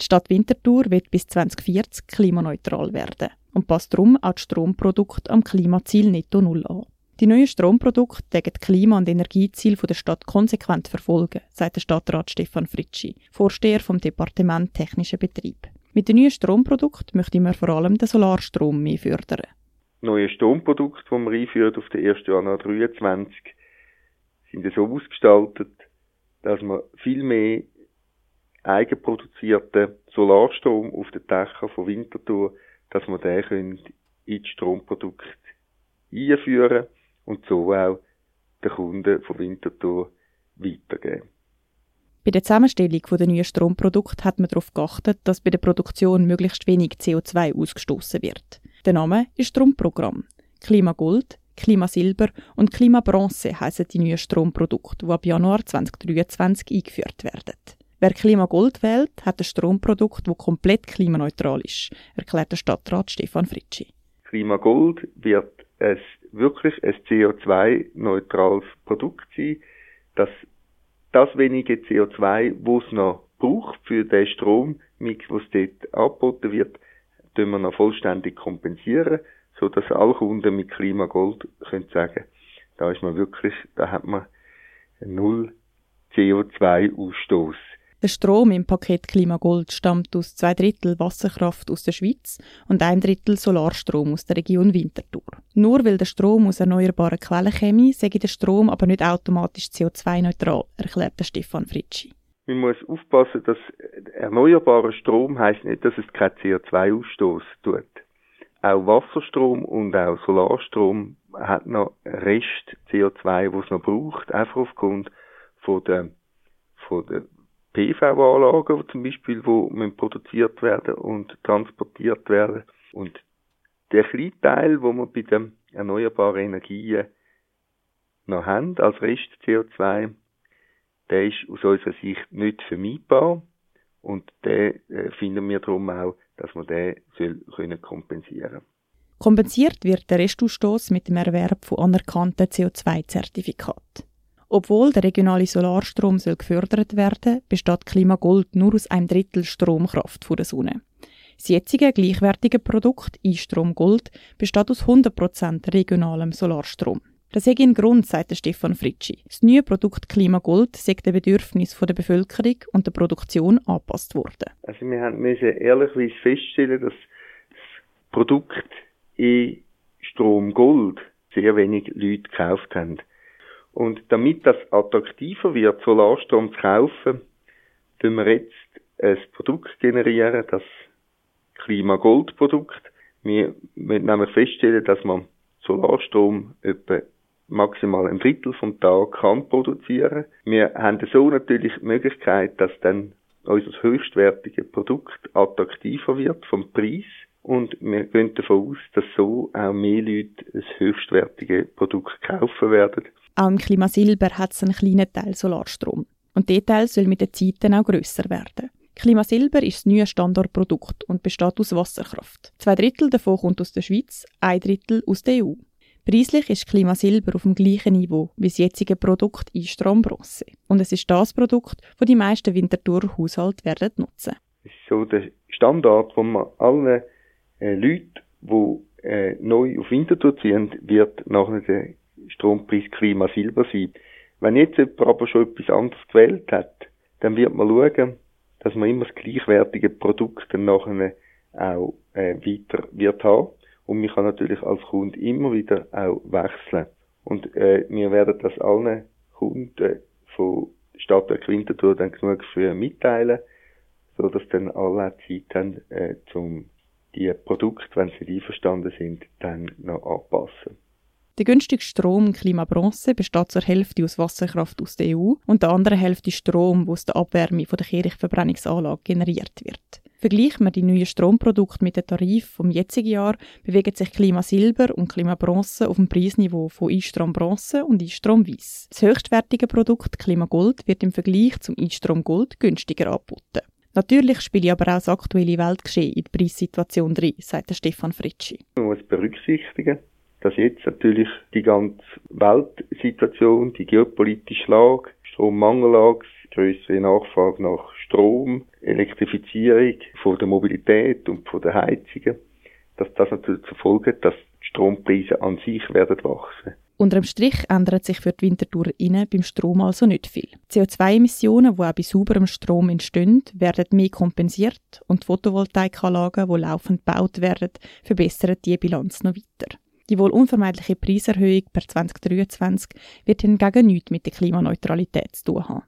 Die Stadt Winterthur wird bis 2040 klimaneutral werden und passt darum auch das Stromprodukte am Klimaziel Netto Null an. Die neuen Stromprodukte decken die Klima- und Energieziele der Stadt konsequent verfolgen, sagt der Stadtrat Stefan Fritschi, Vorsteher vom Departement Technischer Betrieb. Mit den neuen Stromprodukten möchte man vor allem den Solarstrom mehr fördern. Neue Stromprodukte, die man einführt auf den 1. Januar 2023, sind so ausgestaltet, dass man viel mehr eigenproduzierten Solarstrom auf den Dächern von Winterthur, dass man den in die Stromprodukte einführen und so auch den Kunden von Winterthur weitergeben. Bei der Zusammenstellung der neuen Stromprodukte hat man darauf geachtet, dass bei der Produktion möglichst wenig CO2 ausgestoßen wird. Der Name ist Stromprogramm. Klima Gold, Klima Silber und Klima Bronze heißen die neuen Stromprodukte, die ab Januar 2023 eingeführt werden. Wer Klima Gold wählt, hat ein Stromprodukt, das komplett klimaneutral ist, erklärt der Stadtrat Stefan Fritschi. Klima Gold wird es wirklich ein CO2-neutrales Produkt sein, dass das wenige CO2, wo es noch braucht für den Strommix, was dort angeboten wird, tun wir noch vollständig kompensieren, so dass alle Kunden mit Klima Gold können sagen, da ist man wirklich, da hat man null CO2-Ausstoß. Der Strom im Paket Klimagold stammt aus zwei Drittel Wasserkraft aus der Schweiz und ein Drittel Solarstrom aus der Region Winterthur. Nur weil der Strom aus erneuerbaren Quellen käme, sei der Strom aber nicht automatisch CO2-neutral, erklärt Stefan Fritschi. Man muss aufpassen, dass erneuerbarer Strom heißt nicht, dass es keinen CO2-Ausstoß tut. Auch Wasserstrom und auch Solarstrom hat noch Rest CO2, was es noch braucht, einfach aufgrund von der, von der PV-Anlagen zum Beispiel, wo produziert werden und transportiert werden. Und der kleine Teil, wo wir bei den erneuerbaren Energien noch haben, als Rest CO2, der ist aus unserer Sicht nicht vermeidbar. Und den äh, finden wir darum auch, dass man den soll können kompensieren Kompensiert wird der Restausstoß mit dem Erwerb von anerkannten CO2-Zertifikaten. Obwohl der regionale Solarstrom soll gefördert werden, besteht Klimagold nur aus einem Drittel Stromkraft von der Sonne. Das jetzige gleichwertige Produkt E-Strom besteht aus 100% regionalem Solarstrom. Das ist ein Grund, sagt Stefan Fritschi. Das neue Produkt Klimagold sei den Bedürfnissen der Bevölkerung und der Produktion angepasst worden. Also wir müssen ehrlichweise feststellen, dass das Produkt E-Strom sehr wenig Leute gekauft haben. Und damit das attraktiver wird, Solarstrom zu kaufen, tun wir jetzt ein Produkt generieren, das Klimagold-Produkt. Wir müssen nämlich feststellen, dass man Solarstrom etwa maximal ein Drittel vom Tag kann produzieren. Wir haben so natürlich die Möglichkeit, dass dann unser höchstwertige Produkt attraktiver wird vom Preis und wir gehen davon aus, dass so auch mehr Leute das höchstwertige Produkt kaufen werden. Auch im Klima Silber hat es einen kleinen Teil Solarstrom. Und dieser Teil soll mit der Zeit dann auch grösser werden. Klima Silber ist das neue Standardprodukt und besteht aus Wasserkraft. Zwei Drittel davon kommt aus der Schweiz, ein Drittel aus der EU. Preislich ist Klima Silber auf dem gleichen Niveau wie das jetzige Produkt Einstrom Bronze. Und es ist das Produkt, das die meisten Winterthur Haushalte werden nutzen. Das ist so der Standard, wo man allen äh, Leuten, die äh, neu auf Winterthur ziehen, wird nachher der Strompreis Klima Silber sein. Wenn jetzt jemand aber schon etwas anderes gewählt hat, dann wird man schauen, dass man immer das gleichwertige Produkt dann nachher auch äh, weiter wird haben. Und man kann natürlich als Kunde immer wieder auch wechseln. Und äh, wir werden das allen Kunden von Stadtwerk Winterthur dann genug für mitteilen, so dass dann alle Zeit haben, äh, zum die Produkte, wenn sie einverstanden sind, dann noch anpassen. Der günstigste Strom Klimabronze besteht zur Hälfte aus Wasserkraft aus der EU und der anderen Hälfte Strom, der aus der Abwärme von der Kirchverbrennungsanlage generiert wird. Vergleicht man die neuen Stromprodukte mit den Tarifen vom jetzigen Jahr, bewegen sich Klima Silber und Klima Bronze auf dem Preisniveau von E-Strom Bronze und E-Strom Weiss. Das höchstwertige Produkt Klima Gold wird im Vergleich zum E-Strom Gold günstiger angeboten. Natürlich spiele aber auch das aktuelle Weltgeschehen in die Preissituation drin, sagt Stefan Fritschi. Man muss berücksichtigen, dass jetzt natürlich die ganze Weltsituation, die geopolitische Lage, Strommangellage größere Nachfrage nach Strom, Elektrifizierung von der Mobilität und von der Heizungen, dass das natürlich zur Folge hat, dass die Strompreise an sich werden wachsen. Unter dem Strich ändert sich für die Wintertour innen beim Strom also nicht viel. CO2-Emissionen, die auch bei sauberem Strom entstehen, werden mehr kompensiert und die Photovoltaikanlagen, die laufend gebaut werden, verbessern die Bilanz noch weiter. Die wohl unvermeidliche Preiserhöhung per 2023 wird hingegen nichts mit der Klimaneutralität zu tun haben.